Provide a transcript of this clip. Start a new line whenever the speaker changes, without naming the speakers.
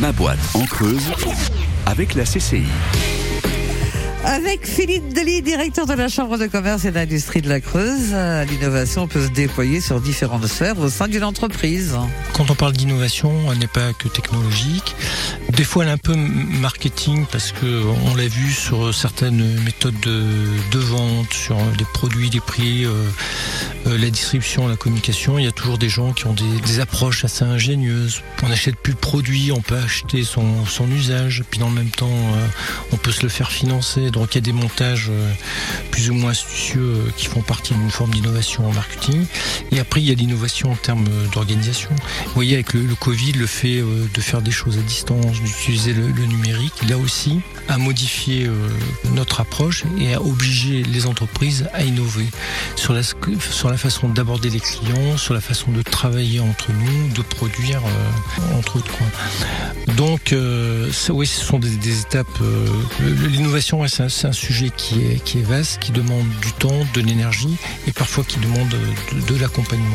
Ma boîte en Creuse avec la CCI.
Avec Philippe Delis, directeur de la Chambre de commerce et d'industrie de la Creuse, l'innovation peut se déployer sur différentes sphères au sein d'une entreprise.
Quand on parle d'innovation, elle n'est pas que technologique. Des fois, elle est un peu marketing parce que on l'a vu sur certaines méthodes de, de, vente, sur des produits, des prix, euh, euh, la distribution, la communication. Il y a toujours des gens qui ont des, approches assez ingénieuses. On n'achète plus le produit, on peut acheter son, son usage, puis dans le même temps, euh, on peut se le faire financer. Donc il y a des montages euh, plus ou moins astucieux euh, qui font partie d'une forme d'innovation en marketing. Et après, il y a l'innovation en termes d'organisation. Vous voyez, avec le, Covid, le fait euh, de faire des choses à distance, d'utiliser le, numérique, là aussi, a modifié notre approche et a obligé les entreprises à innover sur la, sur la façon d'aborder les clients, sur la façon de travailler entre nous, de produire, entre autres. Donc, oui, ce sont des, étapes. L'innovation, c'est c'est un sujet qui est, qui est vaste, qui demande du temps, de l'énergie et parfois qui demande de, de l'accompagnement.